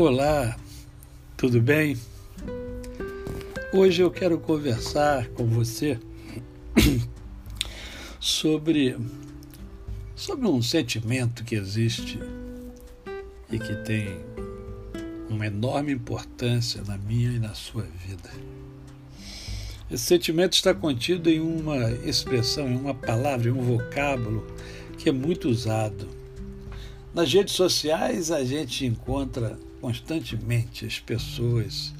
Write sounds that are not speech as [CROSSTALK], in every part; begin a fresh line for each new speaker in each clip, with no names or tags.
Olá, tudo bem? Hoje eu quero conversar com você [CLEARS THROAT] sobre, sobre um sentimento que existe e que tem uma enorme importância na minha e na sua vida. Esse sentimento está contido em uma expressão, em uma palavra, em um vocábulo que é muito usado. Nas redes sociais a gente encontra constantemente as pessoas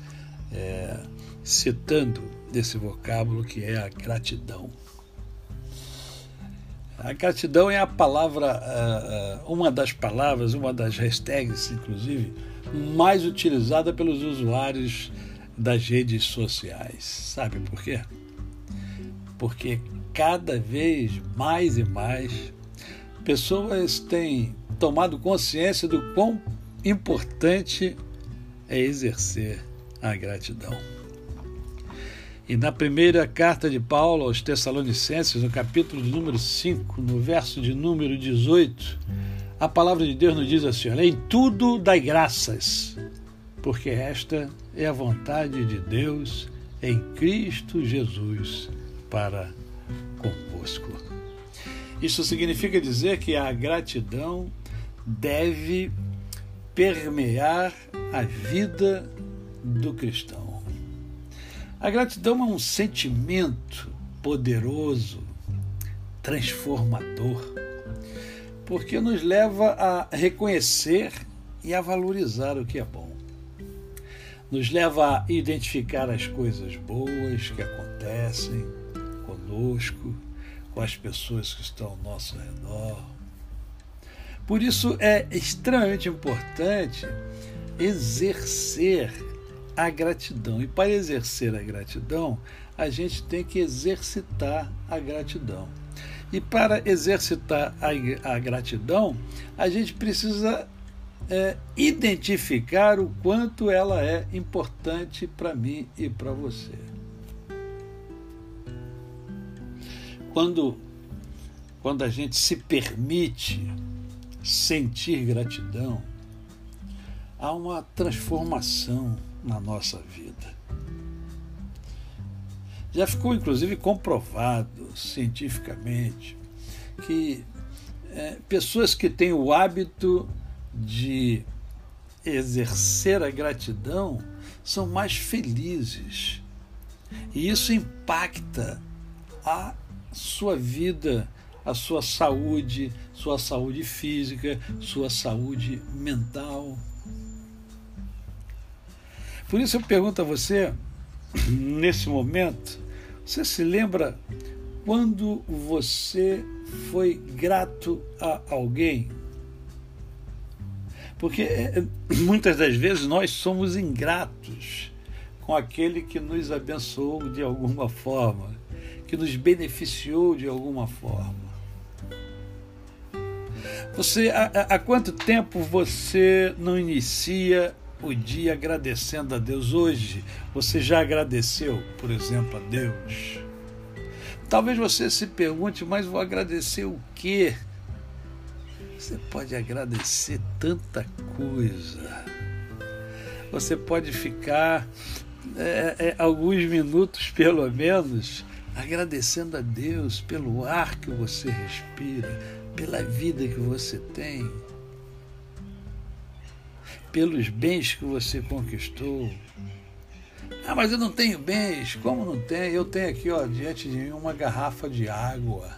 é, citando desse vocábulo que é a gratidão. A gratidão é a palavra, uma das palavras, uma das hashtags, inclusive, mais utilizada pelos usuários das redes sociais. Sabe por quê? Porque cada vez mais e mais pessoas têm tomado consciência do quão importante é exercer a gratidão. E na primeira carta de Paulo aos Tessalonicenses, no capítulo de número 5, no verso de número 18, a palavra de Deus nos diz assim: olha, em tudo dai graças, porque esta é a vontade de Deus em Cristo Jesus para convosco. Isso significa dizer que a gratidão deve permear a vida do cristão. A gratidão é um sentimento poderoso, transformador, porque nos leva a reconhecer e a valorizar o que é bom. Nos leva a identificar as coisas boas que acontecem conosco, com as pessoas que estão ao nosso redor por isso é extremamente importante exercer a gratidão. E para exercer a gratidão, a gente tem que exercitar a gratidão. E para exercitar a, a gratidão, a gente precisa é, identificar o quanto ela é importante para mim e para você. Quando, quando a gente se permite sentir gratidão, há uma transformação na nossa vida. Já ficou inclusive comprovado cientificamente que é, pessoas que têm o hábito de exercer a gratidão são mais felizes. E isso impacta a sua vida a sua saúde, sua saúde física, sua saúde mental. Por isso eu pergunto a você, [CLEARS THROAT] nesse momento, você se lembra quando você foi grato a alguém? Porque é, [CLEARS THROAT] muitas das vezes nós somos ingratos com aquele que nos abençoou de alguma forma, que nos beneficiou de alguma forma. Você, há, há quanto tempo você não inicia o dia agradecendo a Deus? Hoje você já agradeceu, por exemplo, a Deus? Talvez você se pergunte, mas vou agradecer o quê? Você pode agradecer tanta coisa. Você pode ficar é, é, alguns minutos, pelo menos, agradecendo a Deus pelo ar que você respira, pela vida que você tem, pelos bens que você conquistou. Ah, mas eu não tenho bens. Como não tem? Eu tenho aqui, ó, diante de mim uma garrafa de água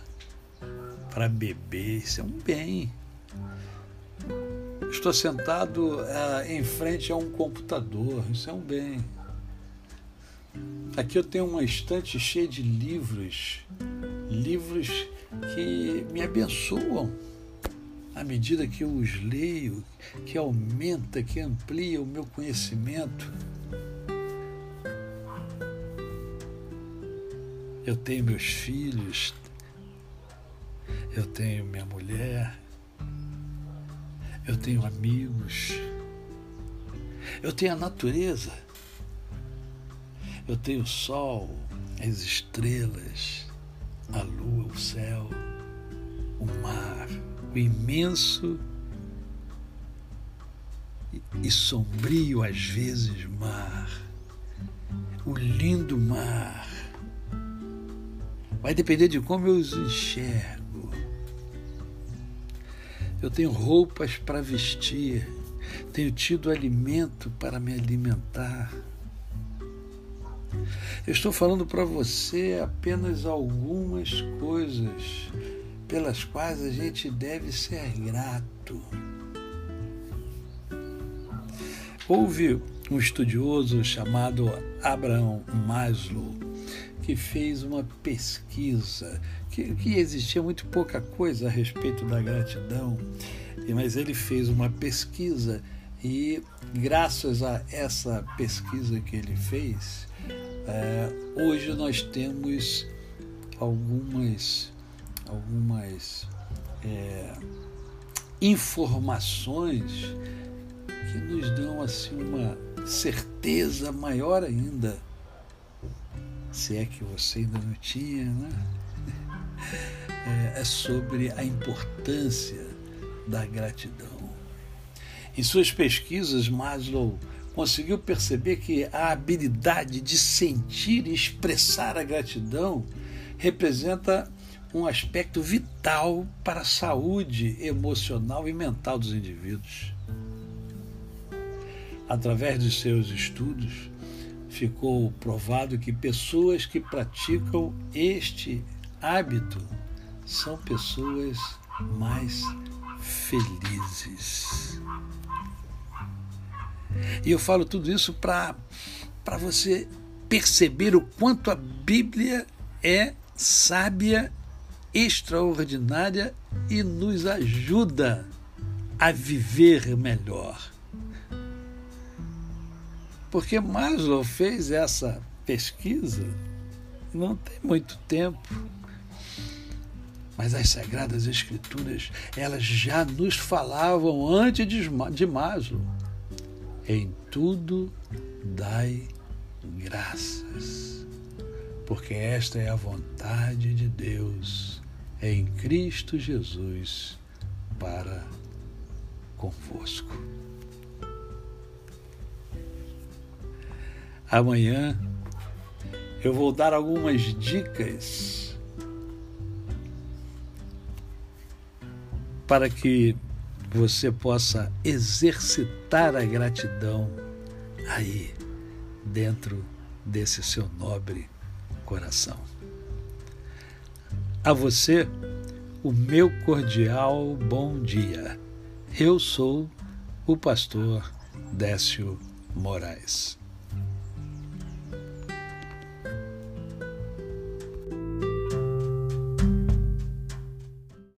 para beber. Isso é um bem. Estou sentado ah, em frente a um computador. Isso é um bem. Aqui eu tenho uma estante cheia de livros, livros que me abençoam à medida que eu os leio, que aumenta, que amplia o meu conhecimento. Eu tenho meus filhos, eu tenho minha mulher, eu tenho amigos, eu tenho a natureza, eu tenho o sol, as estrelas, a lua, o céu, o mar, o imenso e sombrio às vezes mar, o lindo mar. Vai depender de como eu os enxergo. Eu tenho roupas para vestir, tenho tido alimento para me alimentar. Eu estou falando para você apenas algumas coisas pelas quais a gente deve ser grato. Houve um estudioso chamado Abraham Maslow que fez uma pesquisa que, que existia muito pouca coisa a respeito da gratidão, mas ele fez uma pesquisa e graças a essa pesquisa que ele fez, é, hoje nós temos algumas algumas é, informações que nos dão assim uma certeza maior ainda, se é que você ainda não tinha, né? É, é sobre a importância da gratidão. Em suas pesquisas, Maslow conseguiu perceber que a habilidade de sentir e expressar a gratidão representa um aspecto vital para a saúde emocional e mental dos indivíduos. Através de seus estudos, ficou provado que pessoas que praticam este hábito são pessoas mais felizes. E eu falo tudo isso para você perceber o quanto a Bíblia é sábia extraordinária e nos ajuda a viver melhor. Porque Maslow fez essa pesquisa não tem muito tempo. Mas as Sagradas Escrituras, elas já nos falavam antes de Maslow. Em tudo dai graças, porque esta é a vontade de Deus em Cristo Jesus para convosco. Amanhã eu vou dar algumas dicas para que você possa exercitar a gratidão aí dentro desse seu nobre coração. A você, o meu cordial bom dia. Eu sou o pastor Décio Moraes.